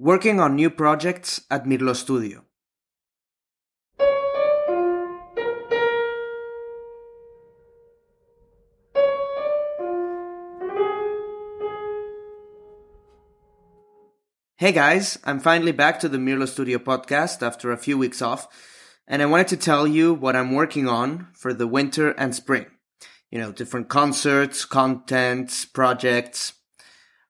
Working on new projects at Mirlo Studio. Hey guys, I'm finally back to the Mirlo Studio podcast after a few weeks off, and I wanted to tell you what I'm working on for the winter and spring. You know, different concerts, contents, projects.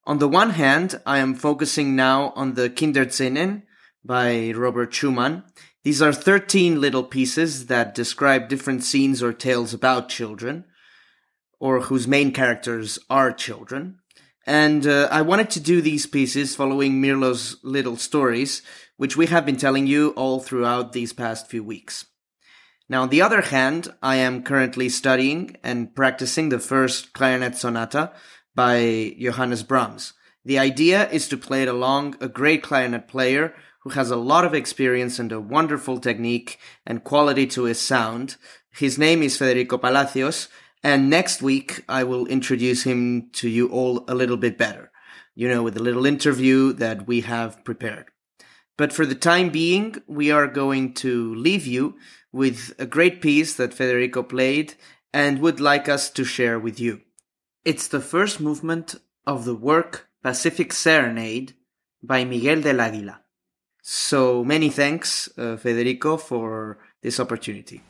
On the one hand, I am focusing now on the Kinderszenen by Robert Schumann. These are 13 little pieces that describe different scenes or tales about children, or whose main characters are children. And uh, I wanted to do these pieces following Mirlo's little stories, which we have been telling you all throughout these past few weeks. Now, on the other hand, I am currently studying and practicing the first clarinet sonata by Johannes Brahms. The idea is to play it along a great clarinet player who has a lot of experience and a wonderful technique and quality to his sound. His name is Federico Palacios, and next week, I will introduce him to you all a little bit better, you know, with a little interview that we have prepared. But for the time being, we are going to leave you with a great piece that Federico played and would like us to share with you. It's the first movement of the work Pacific Serenade by Miguel del Águila. So many thanks, uh, Federico, for this opportunity.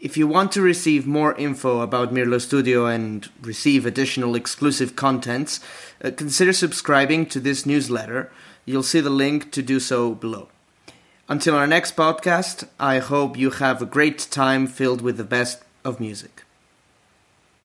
If you want to receive more info about Mirlo Studio and receive additional exclusive contents, uh, consider subscribing to this newsletter. You'll see the link to do so below. Until our next podcast, I hope you have a great time filled with the best of music.